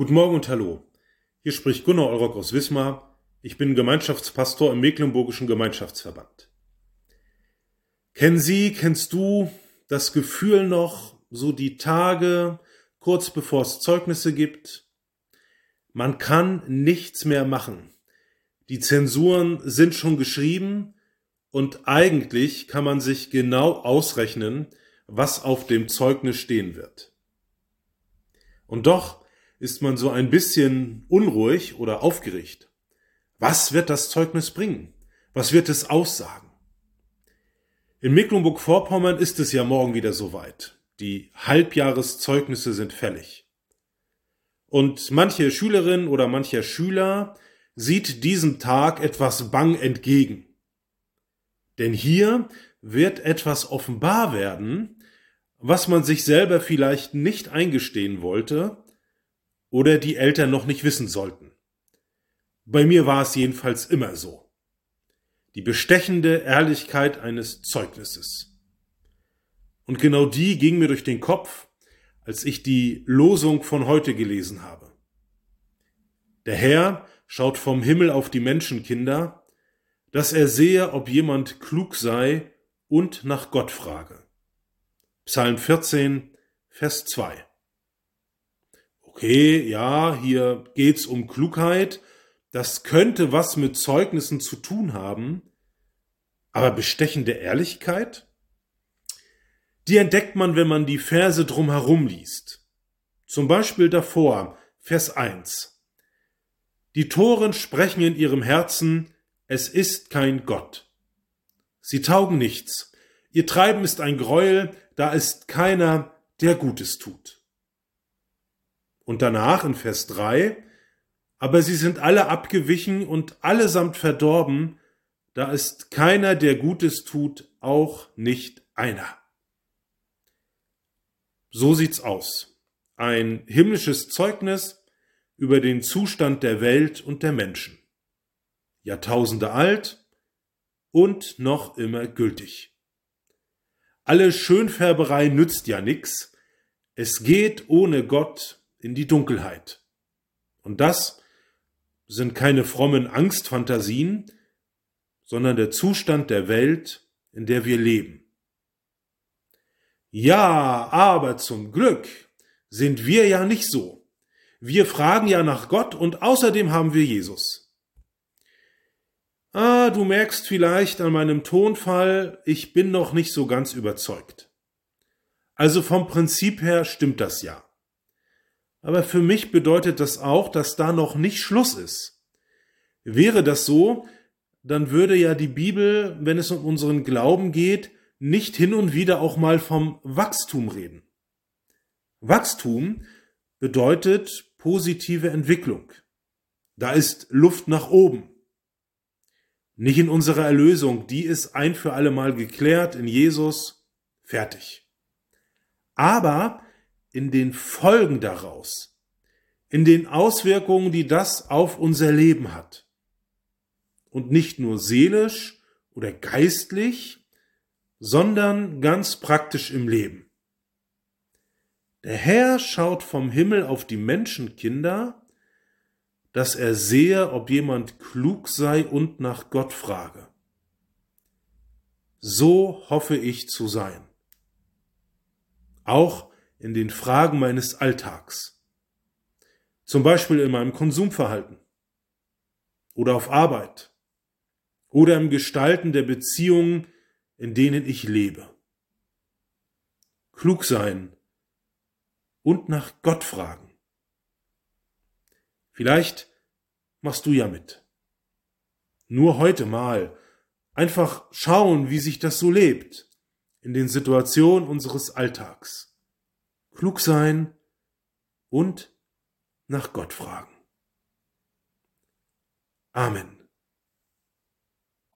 Guten Morgen und hallo. Hier spricht Gunnar Eurock aus Wismar. Ich bin Gemeinschaftspastor im Mecklenburgischen Gemeinschaftsverband. Kennen Sie, kennst du das Gefühl noch, so die Tage kurz bevor es Zeugnisse gibt? Man kann nichts mehr machen. Die Zensuren sind schon geschrieben und eigentlich kann man sich genau ausrechnen, was auf dem Zeugnis stehen wird. Und doch ist man so ein bisschen unruhig oder aufgeregt. Was wird das Zeugnis bringen? Was wird es aussagen? In Mecklenburg-Vorpommern ist es ja morgen wieder soweit. Die Halbjahreszeugnisse sind fällig. Und manche Schülerin oder mancher Schüler sieht diesem Tag etwas bang entgegen. Denn hier wird etwas offenbar werden, was man sich selber vielleicht nicht eingestehen wollte oder die Eltern noch nicht wissen sollten. Bei mir war es jedenfalls immer so. Die bestechende Ehrlichkeit eines Zeugnisses. Und genau die ging mir durch den Kopf, als ich die Losung von heute gelesen habe. Der Herr schaut vom Himmel auf die Menschenkinder, dass er sehe, ob jemand klug sei und nach Gott frage. Psalm 14, Vers 2. Okay, ja, hier geht's um Klugheit. Das könnte was mit Zeugnissen zu tun haben. Aber bestechende Ehrlichkeit? Die entdeckt man, wenn man die Verse drumherum liest. Zum Beispiel davor, Vers 1. Die Toren sprechen in ihrem Herzen, es ist kein Gott. Sie taugen nichts. Ihr Treiben ist ein Greuel, da ist keiner, der Gutes tut. Und danach in Vers 3, aber sie sind alle abgewichen und allesamt verdorben, da ist keiner, der Gutes tut, auch nicht einer. So sieht's aus. Ein himmlisches Zeugnis über den Zustand der Welt und der Menschen. Jahrtausende alt und noch immer gültig. Alle Schönfärberei nützt ja nix. Es geht ohne Gott in die Dunkelheit. Und das sind keine frommen Angstfantasien, sondern der Zustand der Welt, in der wir leben. Ja, aber zum Glück sind wir ja nicht so. Wir fragen ja nach Gott und außerdem haben wir Jesus. Ah, du merkst vielleicht an meinem Tonfall, ich bin noch nicht so ganz überzeugt. Also vom Prinzip her stimmt das ja. Aber für mich bedeutet das auch, dass da noch nicht Schluss ist. Wäre das so, dann würde ja die Bibel, wenn es um unseren Glauben geht, nicht hin und wieder auch mal vom Wachstum reden. Wachstum bedeutet positive Entwicklung. Da ist Luft nach oben. Nicht in unserer Erlösung, die ist ein für alle Mal geklärt in Jesus, fertig. Aber in den Folgen daraus, in den Auswirkungen, die das auf unser Leben hat. Und nicht nur seelisch oder geistlich, sondern ganz praktisch im Leben. Der Herr schaut vom Himmel auf die Menschenkinder, dass er sehe, ob jemand klug sei und nach Gott frage. So hoffe ich zu sein. Auch in den Fragen meines Alltags. Zum Beispiel in meinem Konsumverhalten oder auf Arbeit oder im Gestalten der Beziehungen in denen ich lebe. Klug sein und nach Gott fragen. Vielleicht machst du ja mit. Nur heute mal einfach schauen, wie sich das so lebt in den Situationen unseres Alltags. Klug sein und nach Gott fragen. Amen.